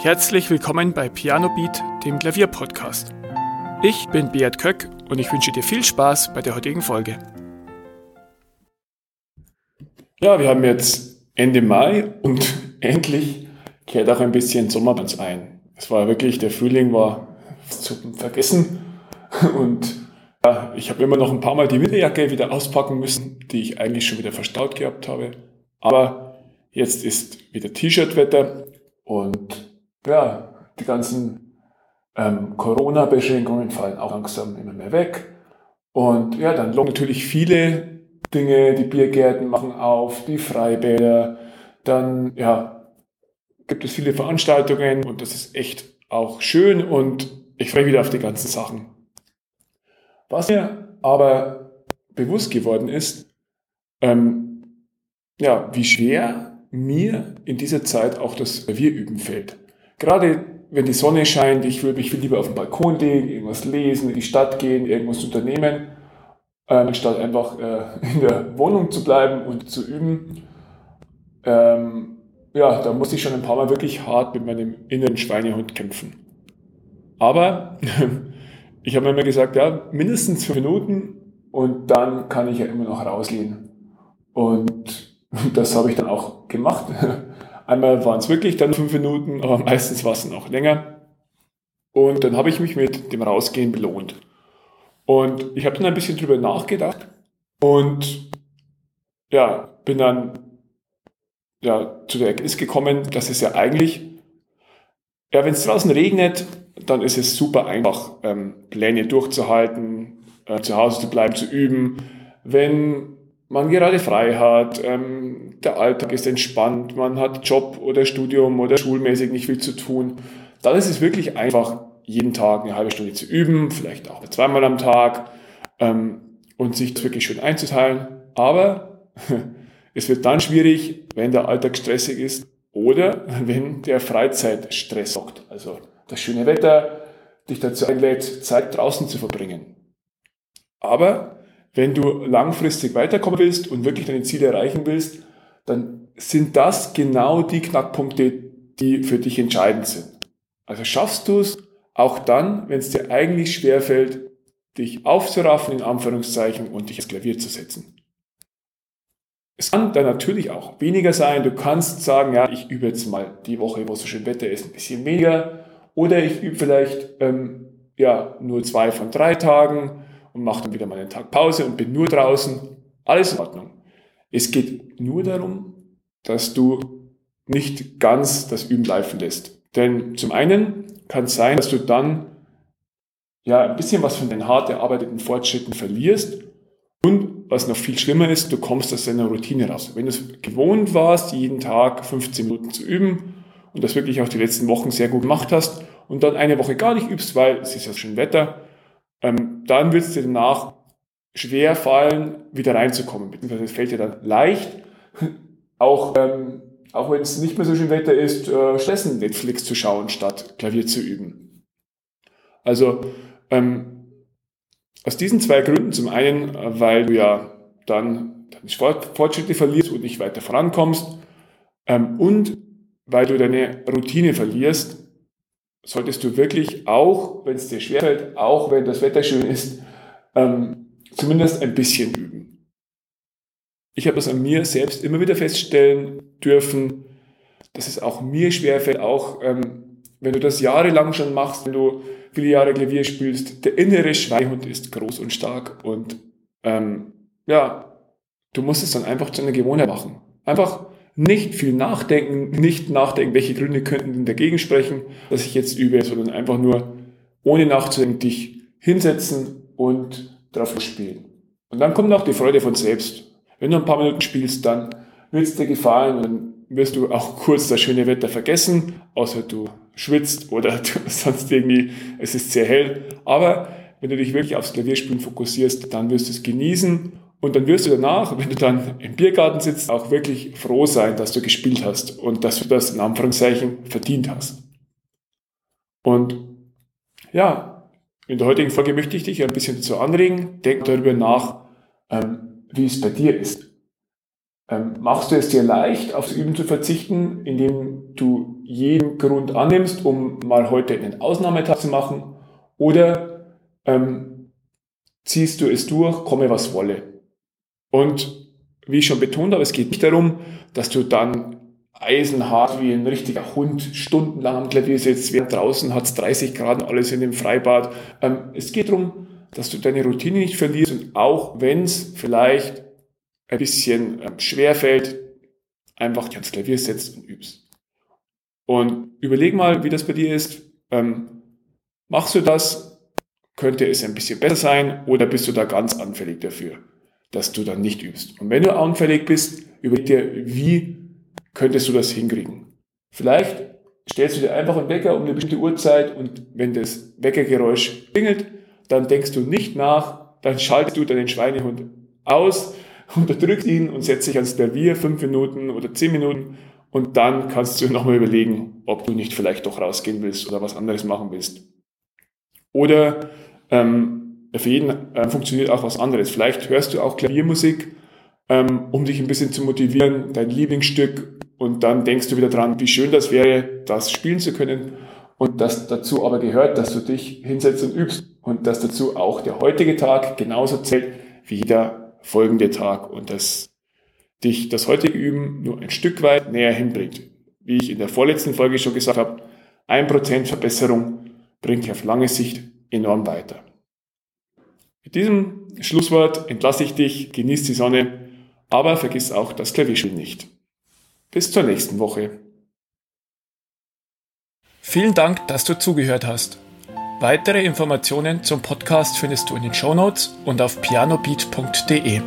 Herzlich willkommen bei Piano Beat, dem Klavierpodcast. Ich bin Beat Köck und ich wünsche dir viel Spaß bei der heutigen Folge. Ja, wir haben jetzt Ende Mai und endlich kehrt auch ein bisschen Sommer bei uns ein. Es war wirklich, der Frühling war zum Vergessen und ja, ich habe immer noch ein paar Mal die Winterjacke wieder auspacken müssen, die ich eigentlich schon wieder verstaut gehabt habe. Aber jetzt ist wieder T-Shirt-Wetter und ja, die ganzen ähm, Corona-Beschränkungen fallen auch langsam immer mehr weg. Und ja, dann locken natürlich viele Dinge, die Biergärten machen auf, die Freibäder, dann ja, gibt es viele Veranstaltungen und das ist echt auch schön und ich freue mich wieder auf die ganzen Sachen. Was mir aber bewusst geworden ist, ähm, ja, wie schwer mir in dieser Zeit auch das Klavierüben fällt. Gerade wenn die Sonne scheint, ich würde mich viel lieber auf den Balkon legen, irgendwas lesen, in die Stadt gehen, irgendwas unternehmen, äh, anstatt einfach äh, in der Wohnung zu bleiben und zu üben. Ähm, ja, da musste ich schon ein paar Mal wirklich hart mit meinem inneren Schweinehund kämpfen. Aber ich habe mir immer gesagt, ja, mindestens fünf Minuten und dann kann ich ja immer noch rausgehen. Und das habe ich dann auch gemacht. Einmal waren es wirklich dann fünf Minuten, aber meistens war es noch länger. Und dann habe ich mich mit dem Rausgehen belohnt. Und ich habe dann ein bisschen drüber nachgedacht und ja, bin dann ja, zu der Erkenntnis gekommen, dass es ja eigentlich, ja, wenn es draußen regnet, dann ist es super einfach, ähm, Pläne durchzuhalten, äh, zu Hause zu bleiben, zu üben. Wenn man gerade frei hat, ähm, der Alltag ist entspannt, man hat Job oder Studium oder schulmäßig nicht viel zu tun, dann ist es wirklich einfach, jeden Tag eine halbe Stunde zu üben, vielleicht auch zweimal am Tag ähm, und sich wirklich schön einzuteilen. Aber es wird dann schwierig, wenn der Alltag stressig ist oder wenn der Freizeitstress sorgt. Also das schöne Wetter dich dazu einlädt, Zeit draußen zu verbringen. Aber wenn du langfristig weiterkommen willst und wirklich deine Ziele erreichen willst, dann sind das genau die Knackpunkte, die für dich entscheidend sind. Also schaffst du es auch dann, wenn es dir eigentlich schwerfällt, dich aufzuraffen, in Anführungszeichen, und dich ins Klavier zu setzen. Es kann dann natürlich auch weniger sein. Du kannst sagen, ja, ich übe jetzt mal die Woche, wo so schön Wetter ist, ein bisschen weniger. Oder ich übe vielleicht ähm, ja, nur zwei von drei Tagen und mache dann wieder mal einen Tag Pause und bin nur draußen. Alles in Ordnung. Es geht nur darum, dass du nicht ganz das Üben laufen lässt. Denn zum einen kann es sein, dass du dann ja ein bisschen was von den hart erarbeiteten Fortschritten verlierst und was noch viel schlimmer ist, du kommst aus deiner Routine raus. Wenn du es gewohnt warst, jeden Tag 15 Minuten zu üben und das wirklich auch die letzten Wochen sehr gut gemacht hast und dann eine Woche gar nicht übst, weil es ist ja schön Wetter, ähm, dann wird es dir danach schwer fallen, wieder reinzukommen. Beziehungsweise es fällt dir dann leicht, auch, ähm, auch wenn es nicht mehr so schön Wetter ist, äh, stattdessen Netflix zu schauen, statt Klavier zu üben. Also ähm, aus diesen zwei Gründen, zum einen, weil du ja dann deine Fortschritte verlierst und nicht weiter vorankommst, ähm, und weil du deine Routine verlierst, solltest du wirklich auch, wenn es dir schwerfällt, auch wenn das Wetter schön ist, ähm, zumindest ein bisschen üben. Ich habe das an mir selbst immer wieder feststellen dürfen, dass es auch mir schwerfällt, auch ähm, wenn du das jahrelang schon machst, wenn du viele Jahre Klavier spielst, der innere Schweinhund ist groß und stark und ähm, ja, du musst es dann einfach zu einer Gewohnheit machen. Einfach nicht viel nachdenken, nicht nachdenken, welche Gründe könnten denn dagegen sprechen, dass ich jetzt übe, sondern einfach nur ohne nachzudenken dich hinsetzen und drauf spielen. Und dann kommt auch die Freude von selbst. Wenn du ein paar Minuten spielst, dann wird es dir gefallen und dann wirst du auch kurz das schöne Wetter vergessen, außer du schwitzt oder du sonst irgendwie, es ist sehr hell. Aber wenn du dich wirklich aufs Klavierspielen fokussierst, dann wirst du es genießen und dann wirst du danach, wenn du dann im Biergarten sitzt, auch wirklich froh sein, dass du gespielt hast und dass du das in Anführungszeichen verdient hast. Und ja, in der heutigen Folge möchte ich dich ein bisschen dazu anregen. Denk darüber nach, ähm, wie es bei dir ist. Ähm, machst du es dir leicht, aufs Üben zu verzichten, indem du jeden Grund annimmst, um mal heute einen Ausnahmetag zu machen, oder ähm, ziehst du es durch, komme was wolle. Und wie ich schon betont habe, es geht nicht darum, dass du dann eisenhart wie ein richtiger Hund stundenlang am Klavier sitzt, während draußen hat es 30 Grad und alles in dem Freibad. Ähm, es geht darum, dass du deine Routine nicht verlierst und auch wenn es vielleicht ein bisschen ähm, schwer fällt, einfach dich ans Klavier setzt und übst. Und überleg mal, wie das bei dir ist. Ähm, machst du das? Könnte es ein bisschen besser sein oder bist du da ganz anfällig dafür, dass du dann nicht übst? Und wenn du anfällig bist, überleg dir, wie könntest du das hinkriegen? Vielleicht stellst du dir einfach einen Wecker um eine bestimmte Uhrzeit und wenn das Weckergeräusch klingelt, dann denkst du nicht nach, dann schaltest du deinen Schweinehund aus, unterdrückst ihn und setzt dich ans Klavier fünf Minuten oder zehn Minuten und dann kannst du nochmal überlegen, ob du nicht vielleicht doch rausgehen willst oder was anderes machen willst. Oder ähm, für jeden äh, funktioniert auch was anderes. Vielleicht hörst du auch Klaviermusik, ähm, um dich ein bisschen zu motivieren, dein Lieblingsstück und dann denkst du wieder dran, wie schön das wäre, das spielen zu können und das dazu aber gehört, dass du dich hinsetzt und übst und dass dazu auch der heutige Tag genauso zählt wie jeder folgende Tag und dass dich das heutige Üben nur ein Stück weit näher hinbringt. Wie ich in der vorletzten Folge schon gesagt habe, ein Prozent Verbesserung bringt auf lange Sicht enorm weiter. Mit diesem Schlusswort entlasse ich dich, genieß die Sonne, aber vergiss auch das Klavierspiel nicht. Bis zur nächsten Woche. Vielen Dank, dass du zugehört hast. Weitere Informationen zum Podcast findest du in den Shownotes und auf pianobeat.de.